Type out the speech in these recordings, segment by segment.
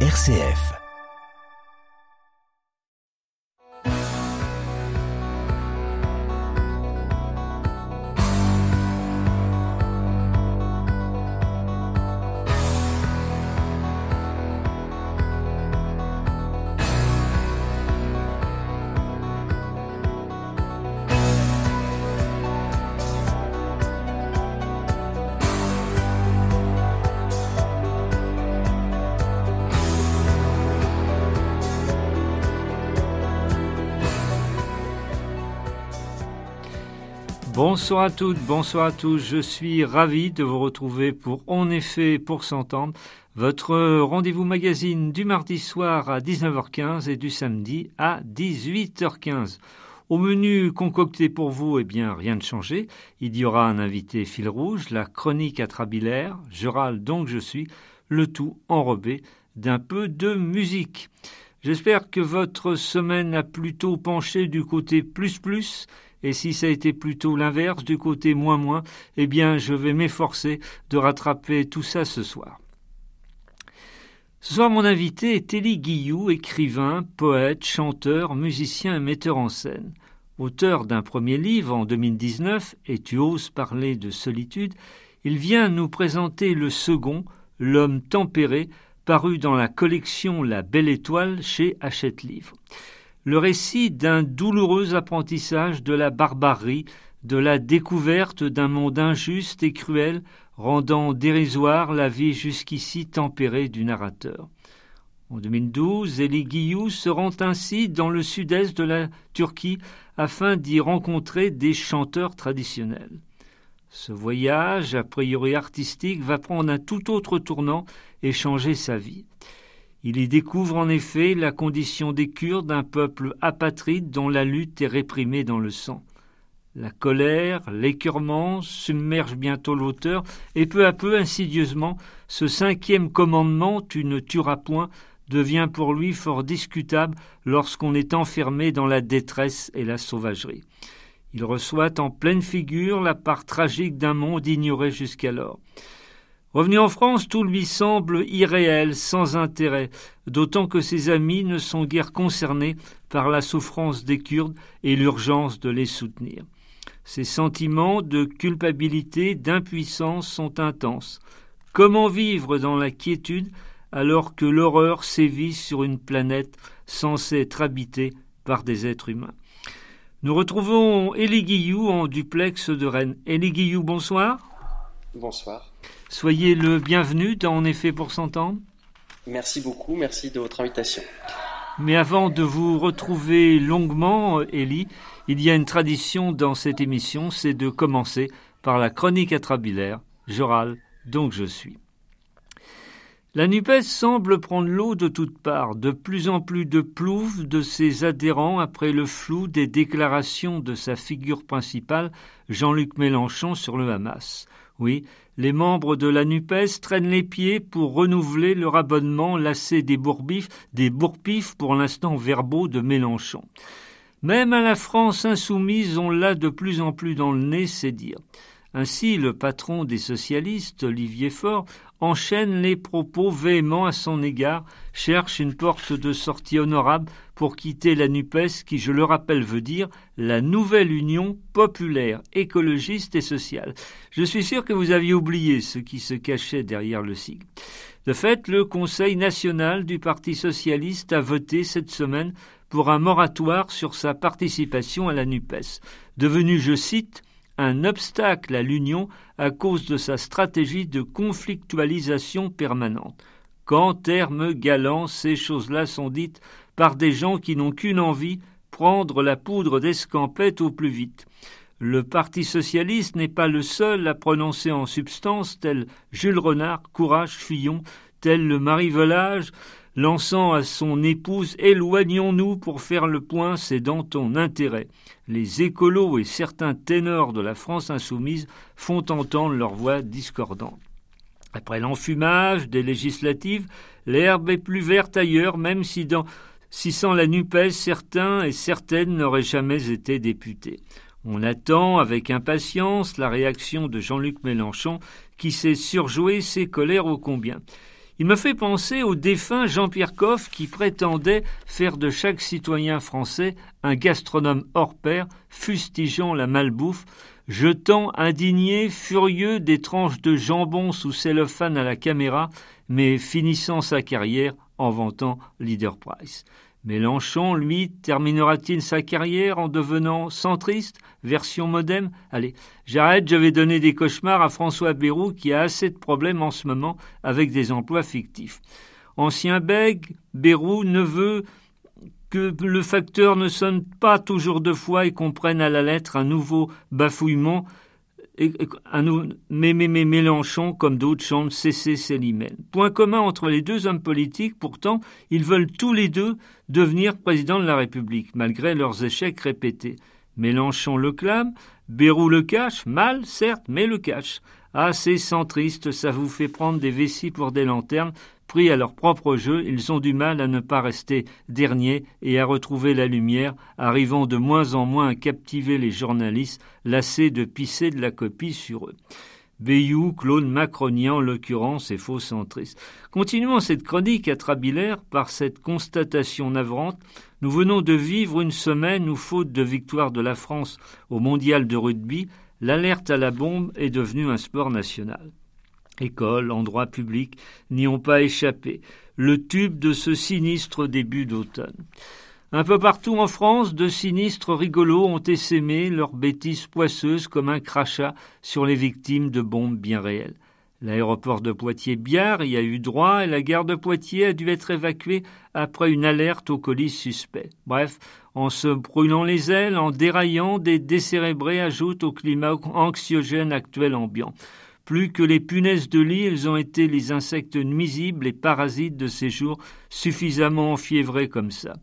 RCF. Bonsoir à toutes, bonsoir à tous. Je suis ravi de vous retrouver pour En effet pour s'entendre, votre rendez-vous magazine du mardi soir à 19h15 et du samedi à 18h15. Au menu concocté pour vous, eh bien, rien de changé. Il y aura un invité fil rouge, la chronique atrabilaire, je râle donc je suis, le tout enrobé d'un peu de musique. J'espère que votre semaine a plutôt penché du côté plus plus et si ça a été plutôt l'inverse, du côté moins moins, eh bien je vais m'efforcer de rattraper tout ça ce soir. Ce soir, mon invité est Élie Guillou, écrivain, poète, chanteur, musicien et metteur en scène. Auteur d'un premier livre en 2019, Et tu oses parler de solitude, il vient nous présenter le second, L'homme tempéré, paru dans la collection La Belle Étoile chez Hachette Livre le récit d'un douloureux apprentissage de la barbarie, de la découverte d'un monde injuste et cruel, rendant dérisoire la vie jusqu'ici tempérée du narrateur. En 2012, Elie Guillou se rend ainsi dans le sud-est de la Turquie afin d'y rencontrer des chanteurs traditionnels. Ce voyage, a priori artistique, va prendre un tout autre tournant et changer sa vie. Il y découvre en effet la condition des Kurdes, un peuple apatride dont la lutte est réprimée dans le sang. La colère, l'écœurement submergent bientôt l'auteur, et peu à peu, insidieusement, ce cinquième commandement, tu ne tueras point, devient pour lui fort discutable lorsqu'on est enfermé dans la détresse et la sauvagerie. Il reçoit en pleine figure la part tragique d'un monde ignoré jusqu'alors. Revenu en France, tout lui semble irréel, sans intérêt, d'autant que ses amis ne sont guère concernés par la souffrance des Kurdes et l'urgence de les soutenir. Ses sentiments de culpabilité, d'impuissance sont intenses. Comment vivre dans la quiétude alors que l'horreur sévit sur une planète censée être habitée par des êtres humains? Nous retrouvons Elie Guillou en duplex de Rennes. Elie Guillou, bonsoir. Bonsoir. Soyez le bienvenu dans En effet pour s'entendre. Merci beaucoup, merci de votre invitation. Mais avant de vous retrouver longuement, Élie, il y a une tradition dans cette émission, c'est de commencer par la chronique atrabilaire. Je râle, donc je suis. La NUPES semble prendre l'eau de toutes parts, de plus en plus de plouf de ses adhérents après le flou des déclarations de sa figure principale, Jean-Luc Mélenchon, sur le Hamas. Oui, les membres de la NUPES traînent les pieds pour renouveler leur abonnement lassé des bourbifs, des bourpifs pour l'instant verbaux de Mélenchon. Même à la France insoumise, on l'a de plus en plus dans le nez, c'est dire. Ainsi, le patron des socialistes, Olivier Faure, enchaîne les propos véhéments à son égard, cherche une porte de sortie honorable pour quitter la NUPES qui, je le rappelle, veut dire la nouvelle Union populaire, écologiste et sociale. Je suis sûr que vous aviez oublié ce qui se cachait derrière le sigle. De fait, le Conseil national du Parti socialiste a voté cette semaine pour un moratoire sur sa participation à la NUPES, devenu, je cite, un obstacle à l'Union à cause de sa stratégie de conflictualisation permanente. Qu'en termes galants, ces choses-là sont dites par des gens qui n'ont qu'une envie, prendre la poudre d'escampette au plus vite. Le Parti socialiste n'est pas le seul à prononcer en substance, tel Jules Renard, Courage, Fillon, tel le Marie-Volage, lançant à son épouse Éloignons-nous pour faire le point, c'est dans ton intérêt. Les écolos et certains ténors de la France insoumise font entendre leur voix discordante. Après l'enfumage des législatives, l'herbe est plus verte ailleurs, même si, sans la NUPES, certains et certaines n'auraient jamais été députés. On attend avec impatience la réaction de Jean-Luc Mélenchon, qui sait surjouer ses colères ô combien. Il me fait penser au défunt Jean-Pierre Coff qui prétendait faire de chaque citoyen français un gastronome hors pair, fustigeant la malbouffe, jetant indigné, furieux des tranches de jambon sous cellophane à la caméra, mais finissant sa carrière en vantant Leader Price. Mélenchon, lui, terminera-t-il sa carrière en devenant centriste, version modem? Allez, j'arrête, je vais donner des cauchemars à François Bayrou qui a assez de problèmes en ce moment avec des emplois fictifs. Ancien bègue, Bayrou ne veut que le facteur ne sonne pas toujours deux fois et comprenne à la lettre un nouveau bafouillement mais, Mélenchon, comme d'autres, chante cesser Célimène. Point commun entre les deux hommes politiques, pourtant, ils veulent tous les deux devenir président de la République, malgré leurs échecs répétés. Mélenchon le clame, Bérou le cache, mal, certes, mais le cache. Ah, c'est centriste, ça vous fait prendre des vessies pour des lanternes, Pris à leur propre jeu, ils ont du mal à ne pas rester derniers et à retrouver la lumière, arrivant de moins en moins à captiver les journalistes, lassés de pisser de la copie sur eux. Bayou, clone macronien en l'occurrence, et faux centriste. Continuons cette chronique atrabilaire par cette constatation navrante. Nous venons de vivre une semaine où, faute de victoire de la France au mondial de rugby, l'alerte à la bombe est devenue un sport national. Écoles, endroits publics n'y ont pas échappé. Le tube de ce sinistre début d'automne. Un peu partout en France, de sinistres rigolos ont essaimé leurs bêtises poisseuses comme un crachat sur les victimes de bombes bien réelles. L'aéroport de Poitiers-Biard y a eu droit et la gare de Poitiers a dû être évacuée après une alerte au colis suspect. Bref, en se brûlant les ailes, en déraillant, des décérébrés ajoutent au climat anxiogène actuel ambiant. Plus que les punaises de lit, ils ont été les insectes nuisibles et parasites de ces jours suffisamment enfiévrés comme ça.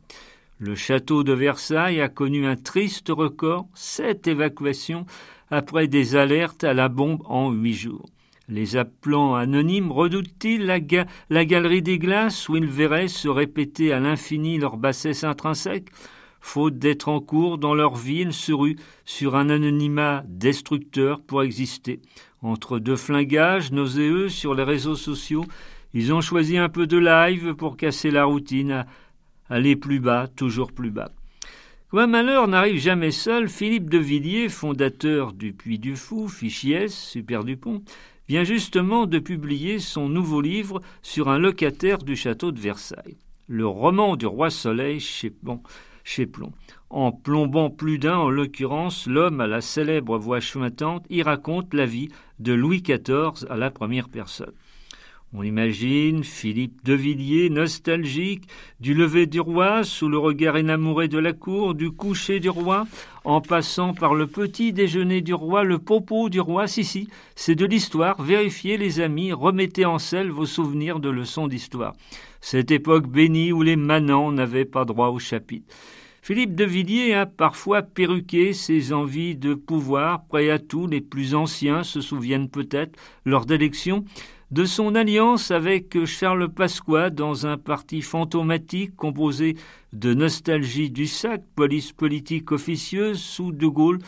Le château de Versailles a connu un triste record, sept évacuations après des alertes à la bombe en huit jours. Les appelants anonymes redoutent-ils la, la, galerie des glaces où ils verraient se répéter à l'infini leur bassesse intrinsèque Faute d'être en cours dans leur vie, ils se sur un anonymat destructeur pour exister. Entre deux flingages nauséeux sur les réseaux sociaux, ils ont choisi un peu de live pour casser la routine, aller plus bas, toujours plus bas. Comme un malheur n'arrive jamais seul, Philippe de Villiers, fondateur du Puy du Fou, Fichiès, Super Dupont, vient justement de publier son nouveau livre sur un locataire du château de Versailles. Le roman du roi Soleil chez, chez Plomb. En plombant plus d'un, en l'occurrence, l'homme à la célèbre voix chointante y raconte la vie de Louis XIV à la première personne. On imagine Philippe de Villiers, nostalgique, du lever du roi, sous le regard énamouré de la cour, du coucher du roi, en passant par le petit déjeuner du roi, le popo du roi. Si, si, c'est de l'histoire. Vérifiez, les amis, remettez en selle vos souvenirs de leçons d'histoire. Cette époque bénie où les manants n'avaient pas droit au chapitre. Philippe de Villiers a parfois perruqué ses envies de pouvoir, prêt à tout, les plus anciens se souviennent peut-être, lors d'élections, de son alliance avec Charles Pasqua dans un parti fantomatique composé de nostalgie du sac, police politique officieuse sous De Gaulle.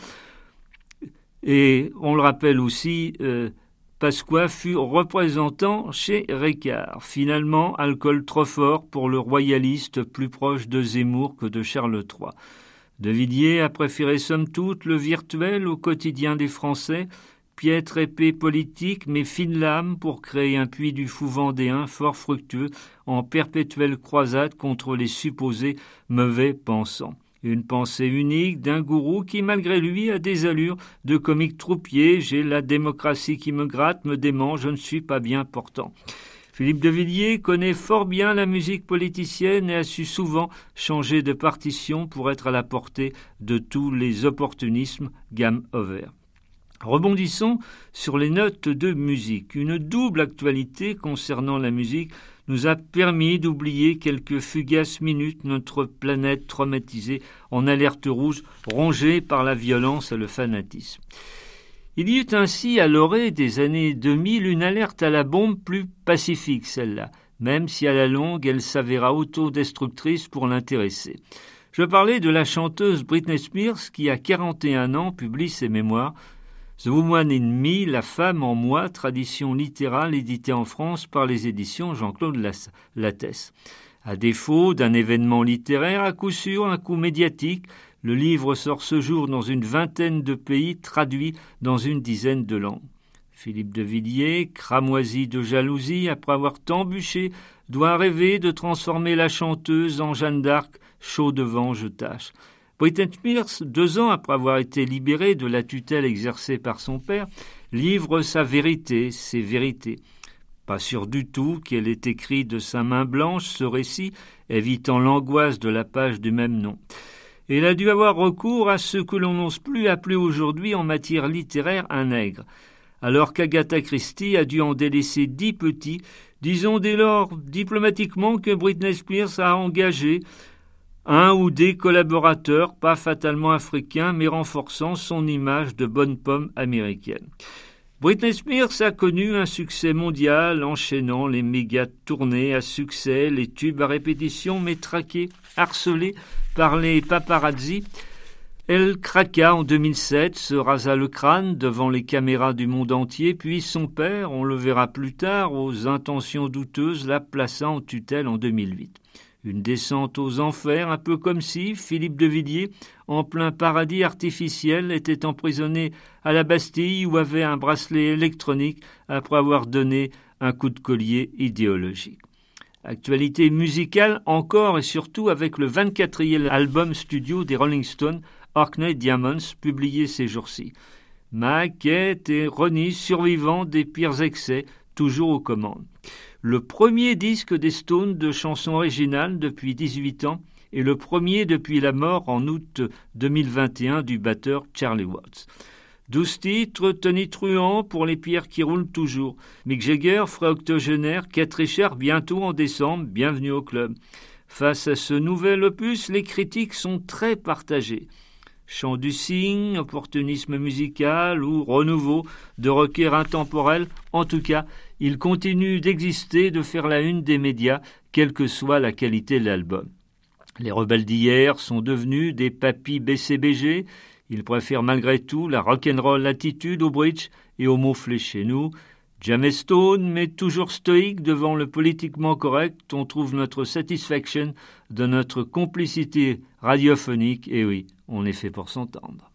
Et on le rappelle aussi, euh, Pasqua fut représentant chez Ricard. Finalement, alcool trop fort pour le royaliste plus proche de Zemmour que de Charles III. De Villiers a préféré somme toute le virtuel au quotidien des Français, piètre épée politique mais fine lame pour créer un puits du fou vendéen fort fructueux en perpétuelle croisade contre les supposés mauvais pensants. Une pensée unique d'un gourou qui, malgré lui, a des allures de comique troupier. J'ai la démocratie qui me gratte, me dément, je ne suis pas bien portant. Philippe de Villiers connaît fort bien la musique politicienne et a su souvent changer de partition pour être à la portée de tous les opportunismes gamme over. Rebondissons sur les notes de musique. Une double actualité concernant la musique nous a permis d'oublier quelques fugaces minutes notre planète traumatisée en alerte rouge, rongée par la violence et le fanatisme. Il y eut ainsi à l'orée des années 2000 une alerte à la bombe plus pacifique, celle-là, même si à la longue elle s'avéra autodestructrice pour l'intéresser. Je parlais de la chanteuse Britney Spears qui, à 41 ans, publie ses mémoires The Woman in Me, La femme en moi, tradition littérale éditée en France par les éditions Jean-Claude Lattès. À défaut d'un événement littéraire, à coup sûr un coup médiatique, le livre sort ce jour dans une vingtaine de pays, traduit dans une dizaine de langues. Philippe de Villiers, cramoisi de jalousie après avoir tant bûché, doit rêver de transformer la chanteuse en Jeanne d'Arc, chaud devant je tâche. Britney Spears, deux ans après avoir été libérée de la tutelle exercée par son père, livre sa vérité, ses vérités. Pas sûr du tout qu'elle ait écrit de sa main blanche ce récit, évitant l'angoisse de la page du même nom. Elle a dû avoir recours à ce que l'on n'ose plus appeler aujourd'hui en matière littéraire un nègre. Alors qu'Agatha Christie a dû en délaisser dix petits, disons dès lors diplomatiquement que Britney Spears a engagé un ou des collaborateurs, pas fatalement africains, mais renforçant son image de bonne pomme américaine. Britney Spears a connu un succès mondial, enchaînant les méga tournées à succès, les tubes à répétition, mais traqués, harcelés par les paparazzi. Elle craqua en 2007, se rasa le crâne devant les caméras du monde entier, puis son père, on le verra plus tard, aux intentions douteuses, la plaça en tutelle en 2008. Une descente aux enfers, un peu comme si Philippe de Villiers, en plein paradis artificiel, était emprisonné à la Bastille ou avait un bracelet électronique après avoir donné un coup de collier idéologique. Actualité musicale encore et surtout avec le 24e album studio des Rolling Stones, Orkney Diamonds, publié ces jours-ci. Mac et Ronnie, survivants des pires excès, toujours aux commandes le premier disque des Stones de chansons originales depuis 18 ans et le premier depuis la mort en août 2021 du batteur Charlie Watts. Douze titres, Tony Truant pour les pierres qui roulent toujours. Mick Jagger, frais octogénaire, Kate Richard bientôt en décembre, bienvenue au club. Face à ce nouvel opus, les critiques sont très partagées. Chant du cygne, opportunisme musical ou renouveau de rocker intemporel, en tout cas, il continue d'exister, de faire la une des médias, quelle que soit la qualité de l'album. Les rebelles d'hier sont devenus des papis BCBG, ils préfèrent malgré tout la rock'n'roll attitude au bridge et au mot chez nous. Jamais Stone, mais toujours stoïque devant le politiquement correct, on trouve notre satisfaction de notre complicité radiophonique, et oui, on est fait pour s'entendre.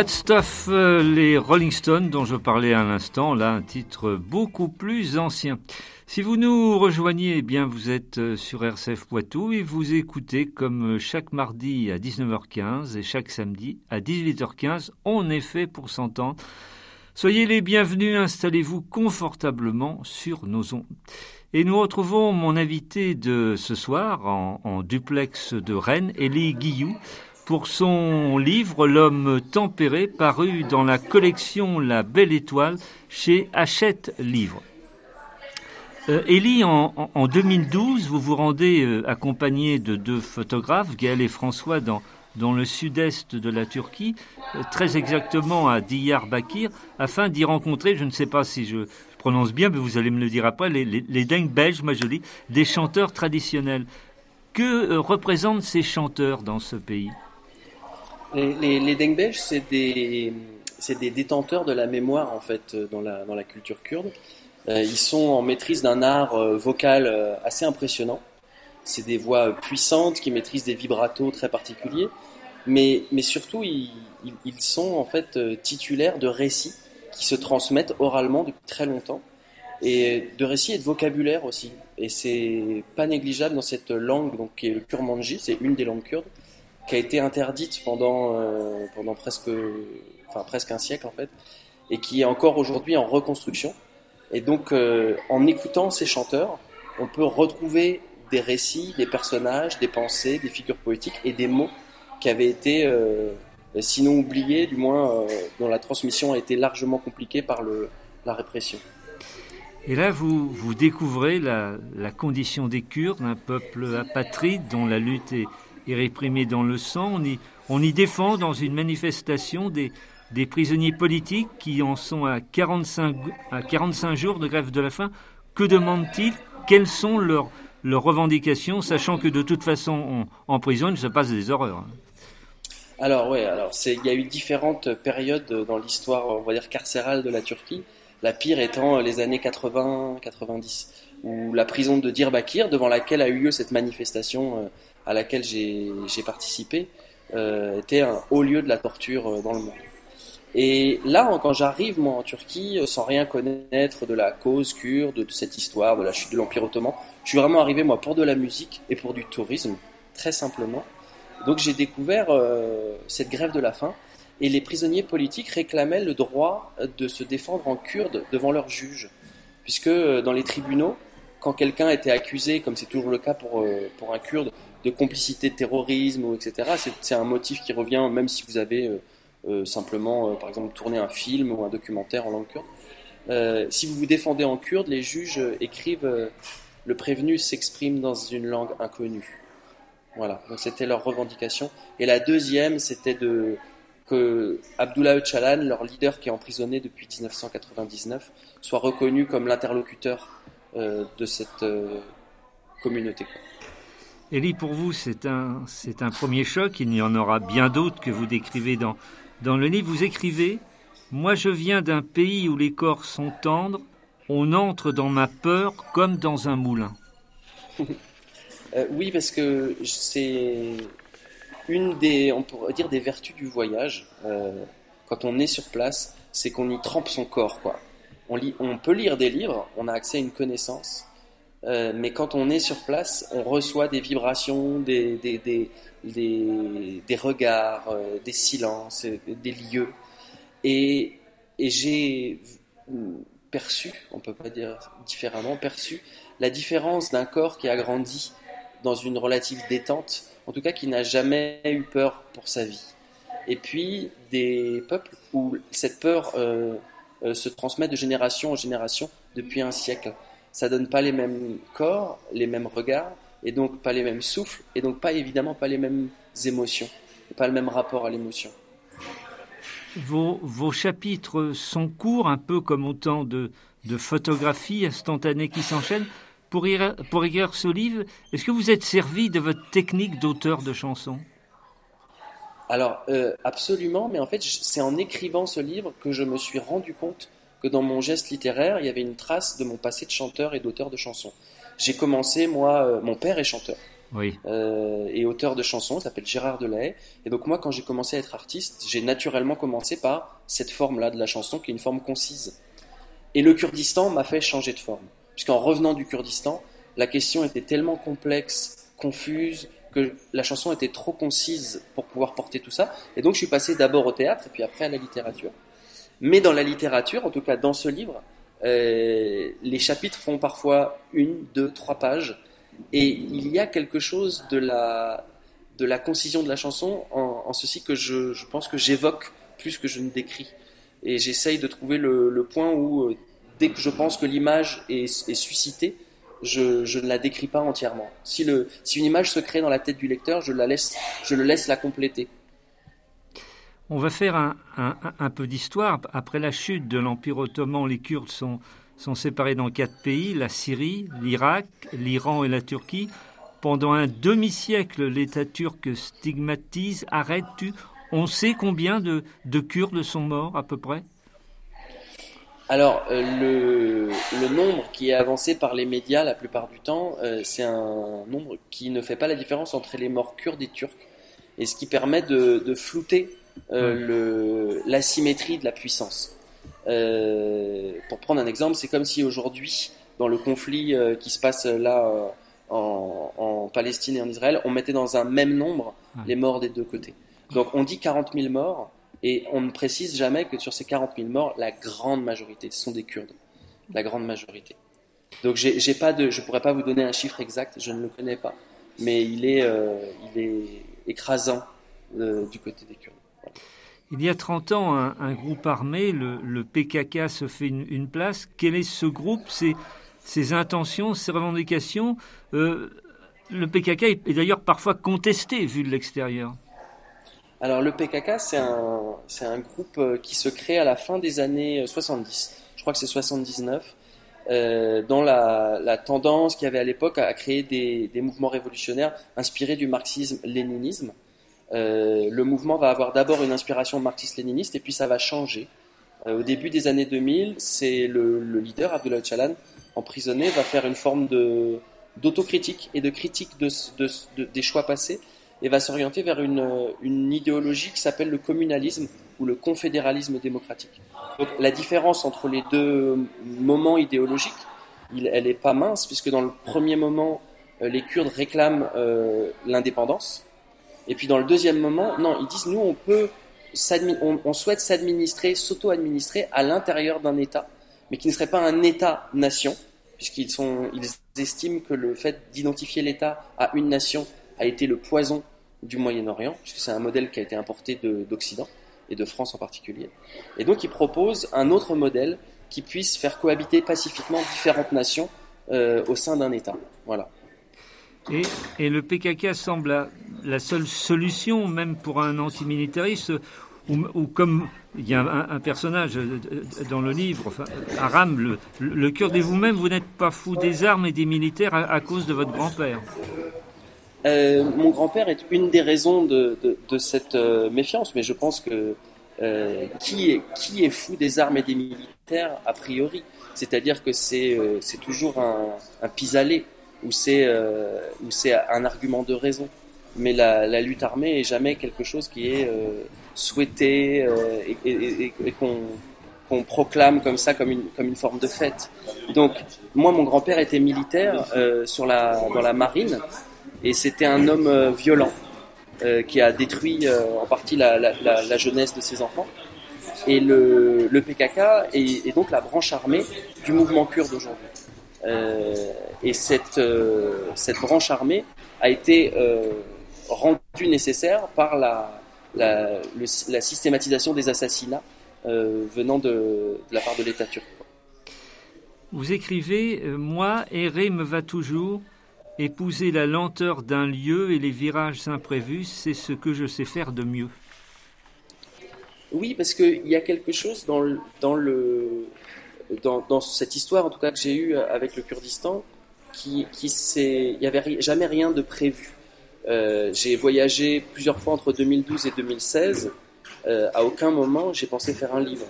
Hot Stuff, euh, les Rolling Stones dont je parlais à l'instant, là un titre beaucoup plus ancien. Si vous nous rejoignez, eh bien vous êtes euh, sur RCF Poitou et vous écoutez comme euh, chaque mardi à 19h15 et chaque samedi à 18h15, on est fait pour s'entendre. Soyez les bienvenus, installez-vous confortablement sur nos ondes. Et nous retrouvons mon invité de ce soir en, en duplex de Rennes, Elie Guillou pour son livre L'homme tempéré, paru dans la collection La Belle Étoile chez Hachette Livre. Euh, Élie, en, en, 2012, vous vous rendez euh, accompagné de deux photographes, Gaël et François, dans, dans le sud-est de la Turquie, euh, très exactement à Diyarbakir, afin d'y rencontrer, je ne sais pas si je, prononce bien, mais vous allez me le dire après, les, les, dingues belges, je dis, des chanteurs traditionnels. Que représentent ces chanteurs dans ce pays? Les, les, les c'est des, des, détenteurs de la mémoire en fait dans la, dans la culture kurde. Euh, ils sont en maîtrise d'un art euh, vocal euh, assez impressionnant. C'est des voix puissantes qui maîtrisent des vibratos très particuliers, mais, mais surtout ils, ils, sont en fait titulaires de récits qui se transmettent oralement depuis très longtemps, et de récits et de vocabulaire aussi. Et c'est pas négligeable dans cette langue donc qui est le kurmanji, c'est une des langues kurdes qui a été interdite pendant, euh, pendant presque, enfin, presque un siècle en fait, et qui est encore aujourd'hui en reconstruction. Et donc, euh, en écoutant ces chanteurs, on peut retrouver des récits, des personnages, des pensées, des figures poétiques et des mots qui avaient été, euh, sinon oubliés, du moins dont la transmission a été largement compliquée par le, la répression. Et là, vous, vous découvrez la, la condition des Kurdes, un peuple apatride dont la lutte est, est dans le sang. On y, défend dans une manifestation des, prisonniers politiques qui en sont à 45, à 45 jours de grève de la faim. Que demandent-ils? Quelles sont leurs, revendications, sachant que de toute façon, en prison, il se passe des horreurs alors oui, alors il y a eu différentes périodes dans l'histoire on va dire carcérale de la Turquie. La pire étant les années 80-90 où la prison de Diyarbakir devant laquelle a eu lieu cette manifestation euh, à laquelle j'ai participé euh, était un haut lieu de la torture euh, dans le monde. Et là, quand j'arrive moi en Turquie, euh, sans rien connaître de la cause kurde, de cette histoire, de la chute de l'Empire ottoman, je suis vraiment arrivé moi pour de la musique et pour du tourisme, très simplement. Donc j'ai découvert cette grève de la faim et les prisonniers politiques réclamaient le droit de se défendre en kurde devant leurs juges, puisque dans les tribunaux, quand quelqu'un était accusé, comme c'est toujours le cas pour, pour un kurde, de complicité de terrorisme, etc. C'est un motif qui revient même si vous avez euh, euh, simplement, euh, par exemple, tourné un film ou un documentaire en langue kurde. si vous vous défendez en kurde, les juges écrivent le prévenu s'exprime dans une langue inconnue. Voilà, donc c'était leur revendication. Et la deuxième, c'était de que Abdullah Öcalan, leur leader qui est emprisonné depuis 1999, soit reconnu comme l'interlocuteur de cette communauté. Elie, pour vous, c'est un, c'est un premier choc. Il y en aura bien d'autres que vous décrivez dans, dans le livre. Vous écrivez Moi, je viens d'un pays où les corps sont tendres. On entre dans ma peur comme dans un moulin. Euh, oui, parce que c'est une des, on pourrait dire, des vertus du voyage. Euh, quand on est sur place, c'est qu'on y trempe son corps, quoi. On, peut lire des livres, on a accès à une connaissance, euh, mais quand on est sur place, on reçoit des vibrations, des, regards, euh, des silences, des lieux. Et, j'ai perçu, on peut pas dire différemment, perçu la différence d'un corps qui a grandi dans une relative détente, en tout cas qui n'a jamais eu peur pour sa vie. Et puis des peuples où cette peur euh, euh se transmet de génération en génération depuis un siècle ça donne pas les mêmes corps, les mêmes regards, et donc pas les mêmes souffles, et donc pas évidemment pas les mêmes émotions, et pas le même rapport à l'émotion. Vos, vos, chapitres sont courts, un peu comme autant de, de photographies instantanées qui s'enchaînent. Pour, pour écrire ce livre, est-ce que vous êtes servi de votre technique d'auteur de chansons? Alors, euh, absolument, mais en fait, c'est en écrivant ce livre que je me suis rendu compte que dans mon geste littéraire, il y avait une trace de mon passé de chanteur et d'auteur de chansons. J'ai commencé, moi, euh, mon père est chanteur. et auteur de chansons, s'appelle Gérard Delahaye. Et donc moi, quand j'ai commencé à être artiste, j'ai naturellement commencé par cette forme-là de la chanson, qui est une forme concise. Et le Kurdistan m'a fait changer de forme, puisqu'en revenant du Kurdistan, la question était tellement complexe, confuse, que la chanson était trop concise pour pouvoir porter tout ça. Et donc je suis passé d'abord au théâtre et puis après à la littérature. Mais dans la littérature, en tout cas dans ce livre, euh, les chapitres font parfois une, deux, trois pages. Et il y a quelque chose de la, de la concision de la chanson en, ceci que je, je pense que j'évoque plus que je ne décris. Et j'essaye de trouver le, point où, euh, dès que je pense que l'image est, est suscitée, je, ne la décris pas entièrement. Si, une image se crée dans la tête du lecteur, je, la laisse, je le laisse la compléter. On va faire un, peu d'histoire. Après la chute de l'Empire ottoman, les Kurdes sont, séparés dans quatre pays, la Syrie, l'Irak, l'Iran et la Turquie. Pendant un demi-siècle, l'État turc stigmatise, arrête, tu. On sait combien de Kurdes sont morts à peu près? Alors, euh, le, le, nombre qui est avancé par les médias la plupart du temps, euh, c'est un nombre qui ne fait pas la différence entre les morts kurdes et turcs, et ce qui permet de, de flouter euh, l'asymétrie de la puissance. Pour prendre un exemple, c'est comme si aujourd'hui, dans le conflit qui se passe là en, en, Palestine et en Israël, on mettait dans un même nombre les morts des deux côtés. Donc on dit 40 000 morts, et on ne précise jamais que sur ces 40 000 morts, la grande majorité, ce sont des Kurdes. La grande majorité. Donc je pourrais pas vous donner un chiffre exact, je ne le connais pas, mais il est, euh, écrasant euh, du côté des Kurdes. Il y a 30 ans, un, groupe armé, le, PKK, se fait une, place. Quel est ce groupe, ses, ses intentions, ses revendications? Euh, Le PKK est d'ailleurs parfois contesté vu de l'extérieur. Alors le PKK, c'est un, un groupe euh, qui se crée à la fin des années 70. Euh, Je crois que c'est 79. Euh, dans la, la tendance qu'il y avait à l'époque à, créer des, des, mouvements révolutionnaires inspirés du marxisme-léninisme. Le mouvement va avoir d'abord une inspiration marxiste-léniniste et puis ça va changer. Au début des années 2000, c'est le, le leader, Abdullah Öcalan, emprisonné, va faire une forme d'autocritique et de critique de, de, des choix passés et va s'orienter vers une, une, idéologie qui s'appelle le communalisme ou le confédéralisme démocratique. La différence entre les deux moments idéologiques, elle est pas mince, puisque dans le premier moment, euh, les Kurdes réclament euh, l'indépendance, et puis dans le deuxième moment, non, ils disent nous on peut, on, on souhaite s'administrer, s'auto-administrer à l'intérieur d'un État, mais qui ne serait pas un État-nation, puisqu'ils ils estiment que le fait d'identifier l'État à une nation a été le poison du Moyen-Orient, puisque c'est un modèle qui a été importé d'Occident et de France en particulier. Et donc il propose un autre modèle qui puisse faire cohabiter pacifiquement différentes nations euh, au sein d'un État. Voilà. Et, et, le PKK semble la, seule solution, même pour un antimilitariste, ou, ou comme il y a un, personnage dans le livre, Aram, le, le cœur de vous-même, vous, n'êtes pas fou des armes et des militaires à cause de votre grand-père. Euh, mon grand-père est une des raisons de, cette euh, méfiance, mais je pense que euh, qui, est, fou des armes et des militaires a priori C'est-à-dire que c'est toujours un, un pis-aller ou c'est un argument de raison. Mais la, lutte armée est jamais quelque chose qui est souhaité et, qu'on proclame comme ça, comme une, forme de fête. Donc, moi, mon grand-père était militaire dans la marine, et c'était un homme euh, violent euh, qui a détruit euh, en partie la, la, la, la, jeunesse de ses enfants. Et le, le PKK est, est, donc la branche armée du mouvement kurde aujourd'hui. Euh, et cette, euh, cette branche armée a été euh, rendue nécessaire par la, la, la systématisation des assassinats venant de, de, la part de l'État turc. Vous écrivez Moi, errer me va toujours, Épouser la lenteur d'un lieu et les virages imprévus, c'est ce que je sais faire de mieux. Oui, parce qu'il y a quelque chose dans, dans, le, dans, cette histoire, en tout cas que j'ai eue avec le Kurdistan, qui, qui il n'y avait jamais rien de prévu. Euh, j'ai voyagé plusieurs fois entre 2012 et 2016. Euh, à aucun moment j'ai pensé faire un livre.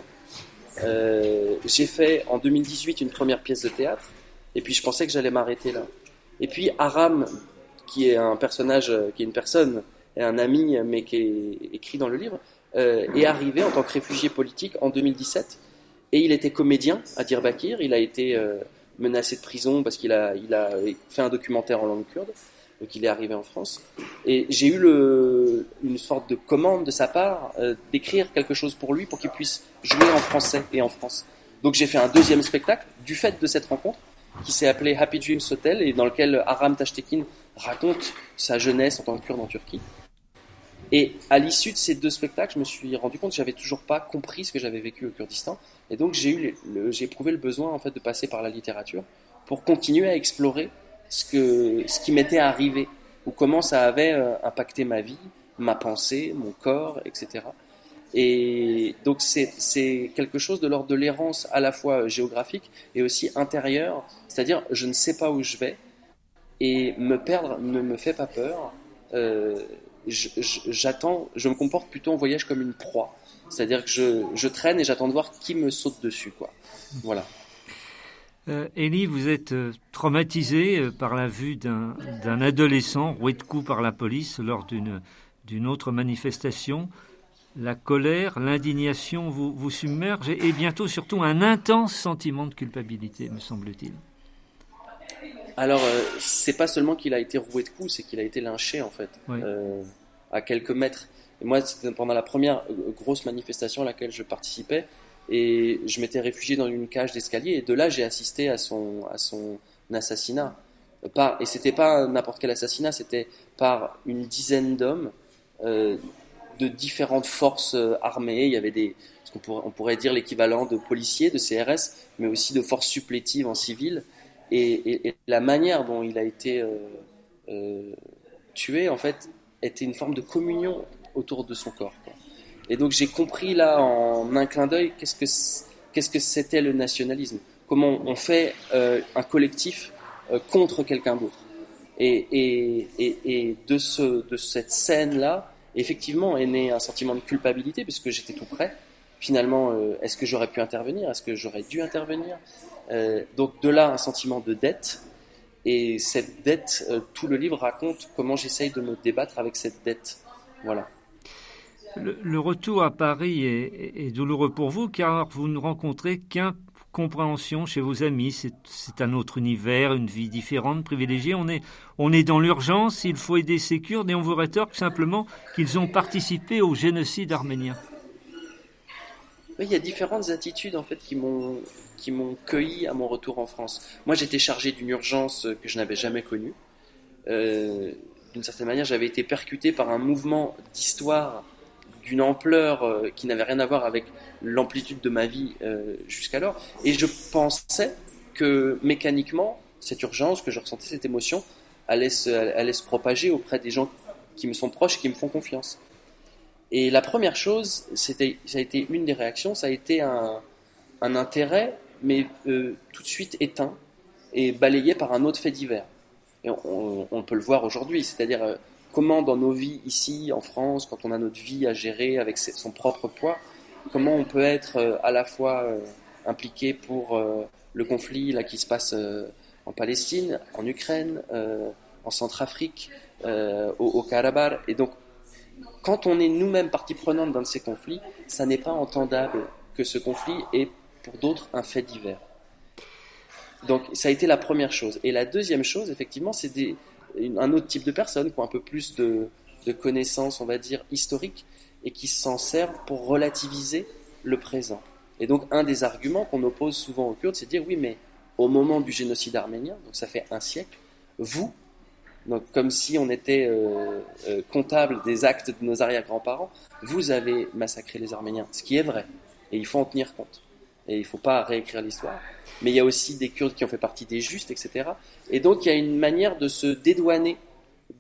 Euh, j'ai fait en 2018 une première pièce de théâtre, et puis je pensais que j'allais m'arrêter là. Et puis Aram, qui est un personnage, qui est une personne, un ami, mais qui est écrit dans le livre, est arrivé en tant que réfugié politique en 2017. Et il était comédien à Diyarbakir. Il a été menacé de prison parce qu'il a, fait un documentaire en langue kurde. Donc il est arrivé en France. Et j'ai eu une sorte de commande de sa part euh, d'écrire quelque chose pour lui pour qu'il puisse jouer en français et en France. Donc j'ai fait un deuxième spectacle du fait de cette rencontre qui s'est appelé Happy Dreams Hotel et dans lequel Aram Tashtekin raconte sa jeunesse en tant que kurde en Turquie. Et à l'issue de ces deux spectacles, je me suis rendu compte que j'avais toujours pas compris ce que j'avais vécu au Kurdistan. Et donc j'ai eu, j'ai éprouvé le besoin en fait de passer par la littérature pour continuer à explorer ce que, ce qui m'était arrivé ou comment ça avait euh, impacté ma vie, ma pensée, mon corps, etc. Et donc c'est quelque chose de l'ordre de l'errance à la fois géographique et aussi intérieure, c'est-à-dire je ne sais pas où je vais et me perdre ne me fait pas peur. Euh, j'attends, je, me comporte plutôt en voyage comme une proie. C'est-à-dire que je, traîne et j'attends de voir qui me saute dessus, quoi. Voilà. Euh, vous êtes euh, traumatisé euh, par la vue d'un adolescent roué de coups par la police lors d'une autre manifestation. La colère, l'indignation vous, vous submergent et, bientôt surtout un intense sentiment de culpabilité, me semble-t-il. Alors, c'est pas seulement qu'il a été roué de coups, c'est qu'il a été lynché en fait, à quelques mètres. Et moi, c'était pendant la première grosse manifestation à laquelle je participais et je m'étais réfugié dans une cage d'escalier et de là j'ai assisté à son à son assassinat. Par et c'était pas n'importe quel assassinat c'était par une dizaine d'hommes euh, de différentes forces euh, armées. Il y avait des ce qu'on pourrait, on pourrait dire l'équivalent de policiers de CRS mais aussi de forces supplétives en civil et, la manière dont il a été euh, euh, tué en fait était une forme de communion autour de son corps. Et donc j'ai compris là en un clin d'œil qu'est-ce que qu'est-ce que c'était le nationalisme. Comment on fait euh, un collectif contre quelqu'un d'autre. Et, de, ce, de cette scène-là, effectivement, est né un sentiment de culpabilité puisque j'étais tout prêt. Finalement, est-ce que j'aurais pu intervenir? Est-ce que j'aurais dû intervenir? Donc de là, un sentiment de dette. Et cette dette, tout le livre raconte comment j'essaye de me débattre avec cette dette. Voilà. Le, retour à Paris est, douloureux pour vous car vous ne rencontrez qu'incompréhension chez vos amis. C'est un autre univers, une vie différente, privilégiée. On est, on est dans l'urgence, il faut aider ces Kurdes et on vous rétorque simplement qu'ils ont participé au génocide arménien. Il y a différentes attitudes en fait qui m'ont qui m'ont cueilli à mon retour en France. Moi, j'étais chargé d'une urgence que je n'avais jamais connue. Euh, d'une certaine manière, j'avais été percuté par un mouvement d'histoire d'une ampleur euh, qui n'avait rien à voir avec l'amplitude de ma vie euh, jusqu'alors. Et je pensais que mécaniquement, cette urgence, que je ressentais cette émotion, allait se, allait se propager auprès des gens qui me sont proches et qui me font confiance. Et la première chose, ça a été une des réactions, ça a été un, intérêt, mais euh, tout de suite éteint et balayé par un autre fait divers. Et on, peut le voir aujourd'hui, c'est-à-dire comment dans nos vies ici en France, quand on a notre vie à gérer avec son propre poids, comment on peut être euh, à la fois euh, impliqué pour euh, le conflit là qui se passe en Palestine, en Ukraine, en Centrafrique, au, au Karabakh. Et donc, quand on est nous-mêmes partie prenante dans ces conflits, ça n'est pas entendable que ce conflit est pour d'autres un fait divers. Donc, ça a été la première chose. Et la deuxième chose, effectivement, c'est un autre type de personnes qui ont un peu plus de, connaissances, on va dire, historiques, et qui s'en servent pour relativiser le présent. Et donc, un des arguments qu'on oppose souvent aux Kurdes, c'est de dire oui, mais au moment du génocide arménien, donc ça fait un siècle, vous, donc comme si on était euh, euh, comptable des actes de nos arrière-grands-parents, vous avez massacré les Arméniens, ce qui est vrai, et il faut en tenir compte. Et il ne faut pas réécrire l'histoire mais il y a aussi des Kurdes qui ont fait partie des justes, etc. Et donc il y a une manière de se dédouaner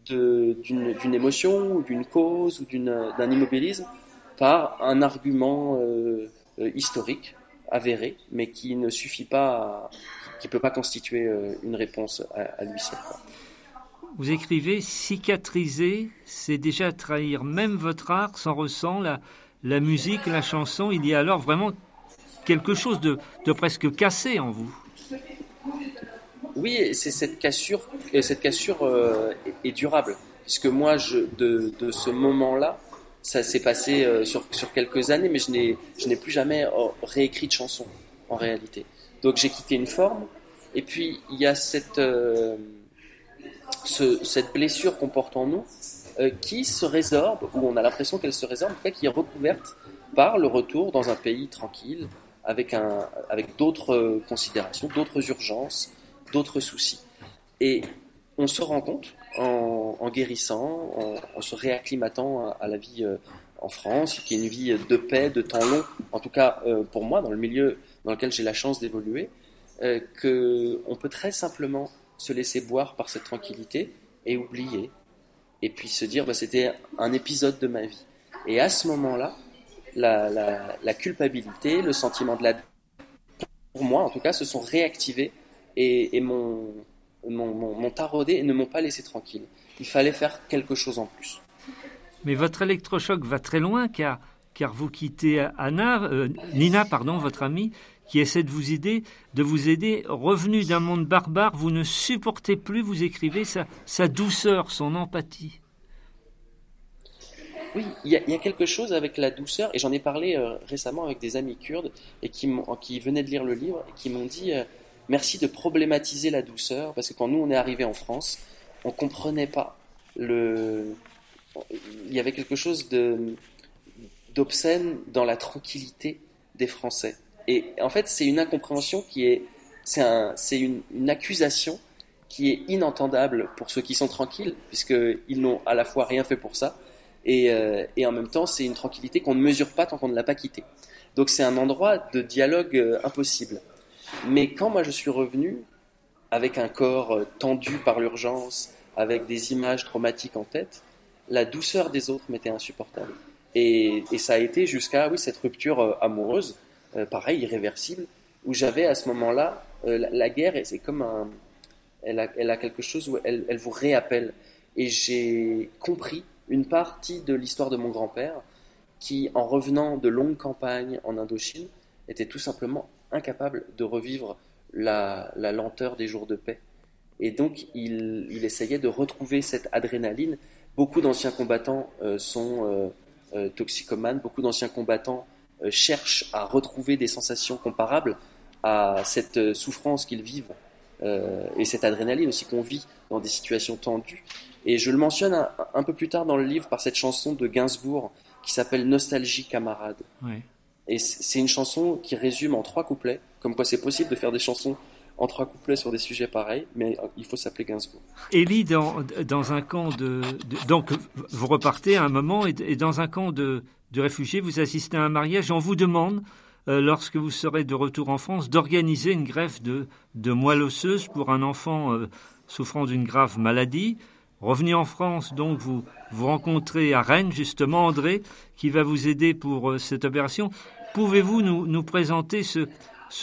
d'une émotion d'une cause ou d'un immobilisme par un argument euh, historique avéré, mais qui ne suffit pas, qui ne peut pas constituer une réponse à, lui seul. Vous écrivez cicatriser, c'est déjà trahir même votre art sans ressent la, la musique, la chanson. Il y a alors vraiment quelque chose de, presque cassé en vous. Oui, c'est cette cassure, cette cassure euh, est, durable, puisque moi, je, de, de ce moment-là, ça s'est passé euh, sur, sur quelques années, mais je n'ai, je n'ai plus jamais oh, réécrit de chanson, en réalité. Donc j'ai quitté une forme, et puis il y a cette, euh, ce, cette blessure qu'on porte en nous, qui se résorbe, ou on a l'impression qu'elle se résorbe, en fait, qui est recouverte par le retour dans un pays tranquille, avec, avec d'autres considérations, d'autres urgences, d'autres soucis. Et on se rend compte, en, guérissant, en, se réacclimatant à, la vie euh, en France, qui est une vie de paix, de temps long, en tout cas euh, pour moi, dans le milieu dans lequel j'ai la chance d'évoluer, euh, qu'on peut très simplement se laisser boire par cette tranquillité et oublier, et puis se dire bah, c'était un épisode de ma vie. Et à ce moment-là, la, culpabilité, le sentiment de la pour moi en tout cas, se sont réactivés et, m'ont, taraudé et ne m'ont pas laissé tranquille. Il fallait faire quelque chose en plus. Mais votre électrochoc va très loin car, car vous quittez Anna, euh, Nina, pardon, votre amie, qui essaie de vous aider, de vous aider. Revenu d'un monde barbare, vous ne supportez plus, vous écrivez, sa, douceur, son empathie. Oui, il y, a, quelque chose avec la douceur, et j'en ai parlé euh, récemment avec des amis kurdes et qui, venaient de lire le livre et qui m'ont dit euh, merci de problématiser la douceur, parce que quand nous on est arrivé en France, on comprenait pas le. Il y avait quelque chose d'obscène dans la tranquillité des Français. Et en fait, c'est une incompréhension qui est, c'est un, c'est une, accusation qui est inentendable pour ceux qui sont tranquilles, puisqu'ils n'ont à la fois rien fait pour ça, et, euh, et en même temps, c'est une tranquillité qu'on ne mesure pas tant qu'on ne l'a pas quitté. Donc c'est un endroit de dialogue euh, impossible. Mais quand moi je suis revenu, avec un corps euh, tendu par l'urgence, avec des images traumatiques en tête, la douceur des autres m'était insupportable. Et, ça a été jusqu'à oui, cette rupture amoureuse, euh, pareil, irréversible, où j'avais à ce moment-là, la, guerre, c'est comme un... Elle a, quelque chose où elle, vous réappelle. Et j'ai compris une partie de l'histoire de mon grand-père qui, en revenant de longues campagnes en Indochine, était tout simplement incapable de revivre la, lenteur des jours de paix. Et donc, il, essayait de retrouver cette adrénaline. Beaucoup d'anciens combattants euh, sont euh, euh, toxicomanes, beaucoup d'anciens combattants cherchent à retrouver des sensations comparables à cette souffrance qu'ils vivent et cette adrénaline aussi qu'on vit dans des situations tendues. Et je le mentionne un, peu plus tard dans le livre par cette chanson de Gainsbourg qui s'appelle Nostalgie camarade. Et c'est une chanson qui résume en trois couplets, comme quoi c'est possible de faire des chansons en trois couplets sur des sujets pareils, mais il faut s'appeler Gainsbourg. Élie, dans, dans un camp de, Donc, vous repartez à un moment, et, dans un camp de, de, réfugiés, vous assistez à un mariage. On vous demande, euh, lorsque vous serez de retour en France, d'organiser une greffe de, de moelle osseuse pour un enfant euh, souffrant d'une grave maladie. Revenu en France, donc, vous, vous rencontrez à Rennes, justement, André, qui va vous aider pour euh, cette opération. Pouvez-vous nous, présenter ce,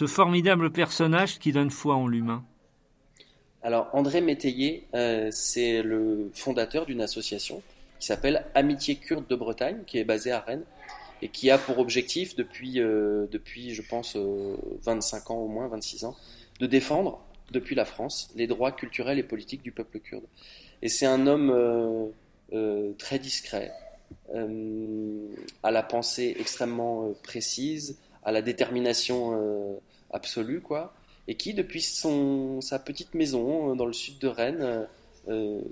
formidable personnage qui donne foi en l'humain Alors, André Métayer, euh, c'est le fondateur d'une association qui s'appelle Amitié Kurde de Bretagne, qui est basée à Rennes et qui a pour objectif, depuis, euh, depuis je pense, 25 euh, ans au moins, 26 ans, de défendre, depuis la France, les droits culturels et politiques du peuple kurde. Et c'est un homme très discret, euh, à la pensée extrêmement euh, précise, à la détermination euh, absolue, quoi, et qui, depuis son, sa petite maison dans le sud de Rennes,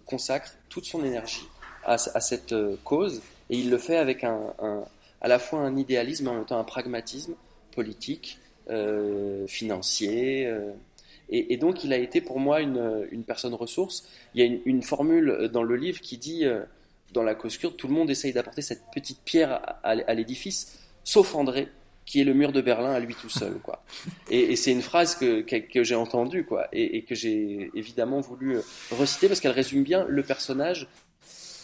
consacre toute son énergie à, cette cause, et il le fait avec un, à la fois un idéalisme et en même temps un pragmatisme politique, financier. Et, donc, il a été pour moi une, une personne ressource. Il y a une, une, formule dans le livre qui dit dans la cause kurde, tout le monde essaye d'apporter cette petite pierre à, l'édifice, sauf André, qui est le mur de Berlin à lui tout seul, quoi. Et, c'est une phrase que, j'ai entendue, quoi, et, que j'ai évidemment voulu euh, reciter parce qu'elle résume bien le personnage.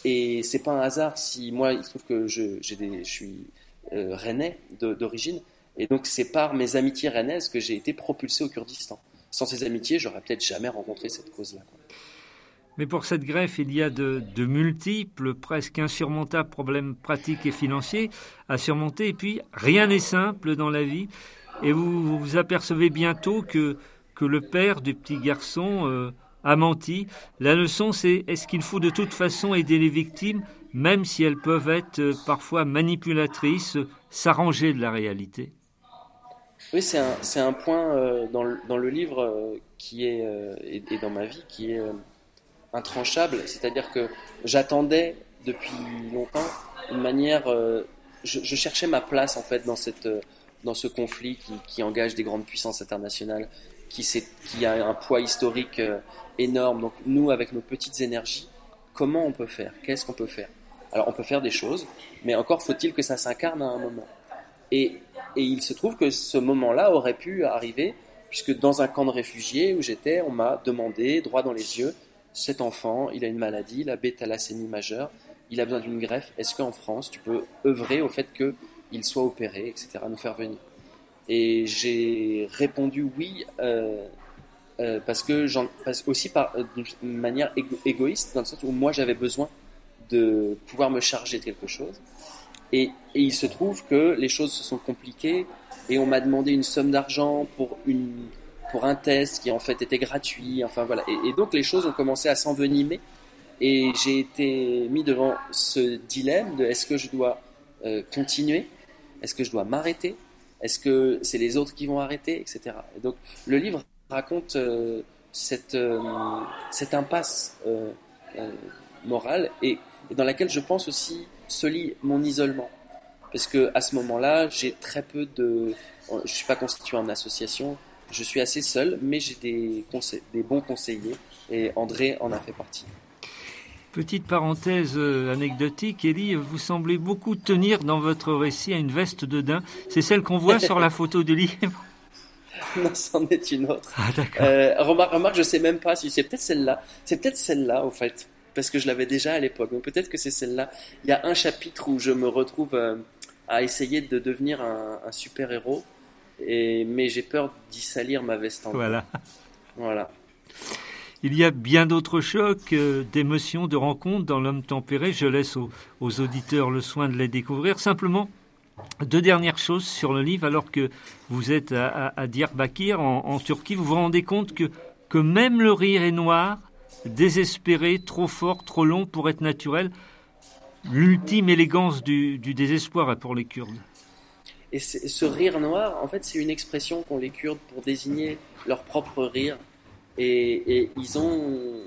Et c'est pas un hasard si moi, il se trouve que je suis euh, rennais d'origine, et donc c'est par mes amitiés rennaises que j'ai été propulsé au Kurdistan. Sans ces amitiés, j'aurais peut-être jamais rencontré cette cause-là. Mais pour cette greffe, il y a de, multiples, presque insurmontables problèmes pratiques et financiers à surmonter. Et puis, rien n'est simple dans la vie. Et vous vous apercevez bientôt que, que le père du petit garçon euh, a menti. La leçon, c'est est-ce qu'il faut de toute façon aider les victimes, même si elles peuvent être euh, parfois manipulatrices, s'arranger de la réalité? Oui, c'est un, un, point euh, dans, le, dans, le, livre qui est, et, dans ma vie, qui est intranchable. C'est-à-dire que j'attendais depuis longtemps une manière... Je, je, cherchais ma place en fait dans cette dans ce conflit qui, qui, engage des grandes puissances internationales, qui, qui a un poids historique euh, énorme. Donc nous, avec nos petites énergies, comment on peut faire? Qu'est-ce qu'on peut faire? Alors on peut faire des choses, mais encore faut-il que ça s'incarne à un moment. Et, et il se trouve que ce moment-là aurait pu arriver, puisque dans un camp de réfugiés où j'étais, on m'a demandé, droit dans les yeux, cet enfant, il a une maladie, la bêta-lacémie majeure, il a besoin d'une greffe, est-ce qu'en France, tu peux œuvrer au fait que il soit opéré, etc., nous faire venir? Et j'ai répondu oui, euh, euh, parce que j'en, aussi par, euh, d'une manière égoïste, dans le sens où moi j'avais besoin de pouvoir me charger de quelque chose. Et, il se trouve que les choses se sont compliquées et on m'a demandé une somme d'argent pour une pour un test qui en fait était gratuit. Enfin voilà. Et, donc les choses ont commencé à s'envenimer et j'ai été mis devant ce dilemme de est-ce que je dois continuer? Est-ce que je dois m'arrêter? Est-ce que c'est les autres qui vont arrêter? Etc. Et donc le livre raconte euh, cette, euh, cette impasse euh, morale et, dans laquelle je pense aussi se lie mon isolement. Parce que à ce moment-là, j'ai très peu de... Je suis pas constitué en association, je suis assez seul, mais j'ai des, des bons conseillers et André en a fait partie. Petite parenthèse euh, anecdotique, Elie, vous semblez beaucoup tenir dans votre récit à une veste de daim. C'est celle qu'on voit sur la photo du livre Non, c'en est une autre. Ah. Euh, remarque, remarque, je sais même pas si c'est peut-être celle-là. C'est peut-être celle-là, au fait, parce que je l'avais déjà à l'époque. Donc peut-être que c'est celle-là. Il y a un chapitre où je me retrouve euh, à essayer de devenir un, un super-héros, et mais j'ai peur d'y salir ma veste en Voilà. Voilà. Il y a bien d'autres chocs, euh, d'émotions, de rencontres dans l'homme tempéré. Je laisse aux, auditeurs le soin de les découvrir. Simplement, deux dernières choses sur le livre. Alors que vous êtes à, à, Diyarbakir, en, Turquie, vous vous rendez compte que, que même le rire est noir, désespéré, trop fort, trop long pour être naturel. L'ultime élégance du, du désespoir pour les Kurdes. Et ce rire noir, en fait, c'est une expression qu'ont les Kurdes pour désigner leur propre rire. Et, ils ont,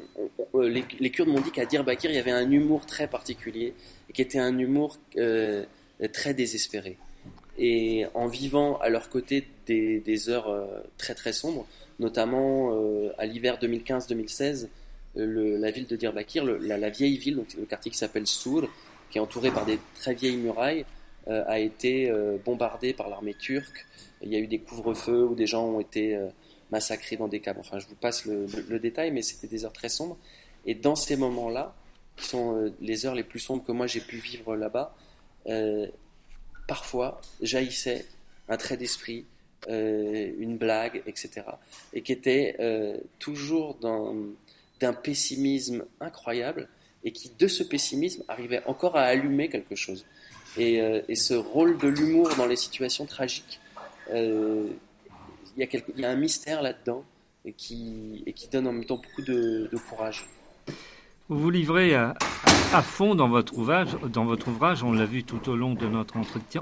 les, Kurdes m'ont dit qu'à Diyarbakir, il y avait un humour très particulier, qui était un humour euh, très désespéré. Et en vivant à leur côté des, heures euh, très très sombres, notamment euh, à l'hiver 2015-2016, la ville de Diyarbakir, la, vieille ville, donc le quartier qui s'appelle Sour, qui est entouré par des très vieilles murailles, a été bombardée par l'armée turque. Il y a eu des couvre-feux où des gens ont été massacrés dans des caves. Enfin, je vous passe le, détail, mais c'était des heures très sombres. Et dans ces moments-là, qui sont euh, les heures les plus sombres que moi j'ai pu vivre là-bas, euh, parfois jaillissait un trait d'esprit, euh, une blague, etc. Et qui était toujours d'un pessimisme incroyable et qui, de ce pessimisme, arrivait encore à allumer quelque chose. Et, et ce rôle de l'humour dans les situations tragiques il y, a un mystère là-dedans et qui, donne en même temps beaucoup de, courage. Vous vous livrez à, fond dans votre, ouvrage, dans votre ouvrage, on l'a vu tout au long de notre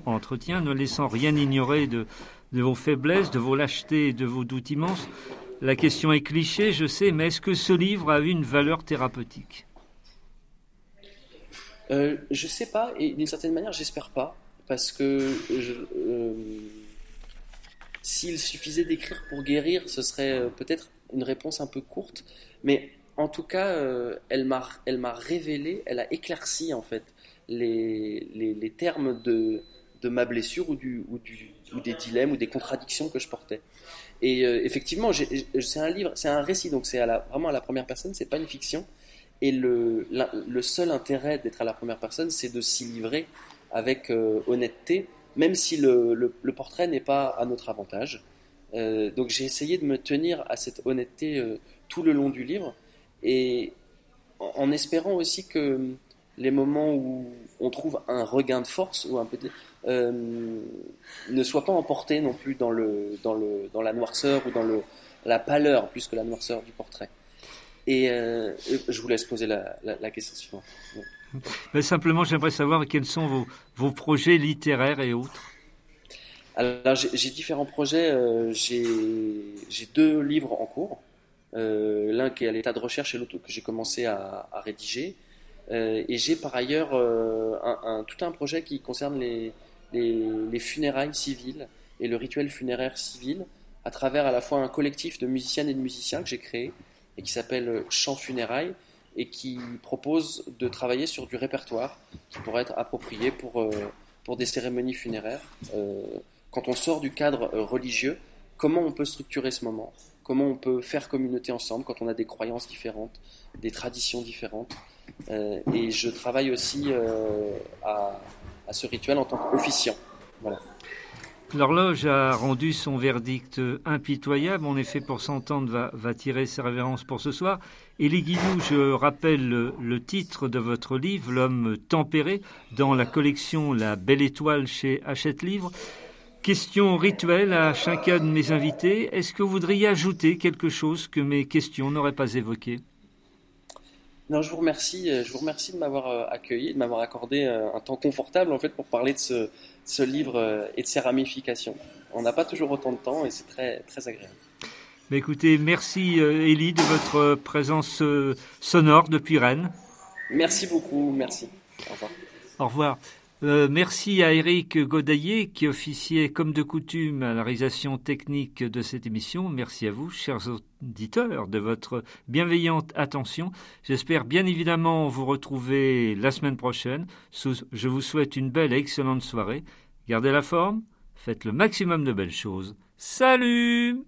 entretien, ne laissant rien ignorer de, vos faiblesses, de vos lâchetés et de vos doutes immenses. La question est cliché, je sais, mais est-ce que ce livre a eu une valeur thérapeutique? Euh, Je sais pas, et d'une certaine manière, j'espère pas, parce que euh, s'il suffisait d'écrire pour guérir, ce serait euh, peut-être une réponse un peu courte, mais en tout cas, elle m'a révélé, elle a éclairci en fait les, termes de, ma blessure ou, des dilemmes ou des contradictions que je portais. Et effectivement, c'est un livre, c'est un récit, donc c'est vraiment à la première personne, c'est pas une fiction. Et le, seul intérêt d'être à la première personne, c'est de s'y livrer avec honnêteté même si le, portrait n'est pas à notre avantage. Euh, donc j'ai essayé de me tenir à cette honnêteté euh, tout le long du livre et en, espérant aussi que les moments où on trouve un regain de force ou un peu euh, ne soient pas emportés non plus dans la noirceur ou dans la pâleur plus que la noirceur du portrait. Et je vous laisse poser la, question suivante. Mais simplement, j'aimerais savoir quels sont vos, vos projets littéraires et autres. Alors j'ai différents projets. Euh, j'ai deux livres en cours. Euh, L'un qui est à l'état de recherche et l'autre que j'ai commencé à, à rédiger. Euh, et j'ai par ailleurs euh, un, un, tout un projet qui concerne les, les, les, funérailles civiles et le rituel funéraire civil à travers à la fois un collectif de musiciennes et de musiciens que j'ai créé et qui s'appelle Chant Funérailles et qui propose de travailler sur du répertoire qui pourrait être approprié pour, euh, pour des cérémonies funéraires. Euh, quand on sort du cadre euh, religieux, comment on peut structurer ce moment? Comment on peut faire communauté ensemble quand on a des croyances différentes, des traditions différentes? Euh, Et je travaille aussi euh, à, ce rituel en tant qu'officiant. Voilà. L'horloge a rendu son verdict impitoyable. En effet, pour s'entendre, va, va tirer ses révérences pour ce soir. Et les Guilou, je rappelle le, le, titre de votre livre, L'homme tempéré, dans la collection La Belle Étoile chez Hachette Livre. Question rituelle à chacun de mes invités. Est-ce que vous voudriez ajouter quelque chose que mes questions n'auraient pas évoqué Non, je vous remercie. Euh, je vous remercie de m'avoir euh, accueilli, de m'avoir accordé euh, un temps confortable en fait pour parler de ce, ce livre et de ses ramifications. On n'a pas toujours autant de temps et c'est très très agréable. Mais écoutez, merci Élie de votre présence sonore depuis Rennes. Merci beaucoup, merci. Au revoir. Au revoir. Euh, merci à Eric Godaillé qui officiait comme de coutume à la réalisation technique de cette émission. Merci à vous, chers auditeurs, de votre bienveillante attention. J'espère bien évidemment vous retrouver la semaine prochaine. Je vous souhaite une belle et excellente soirée. Gardez la forme, faites le maximum de belles choses. Salut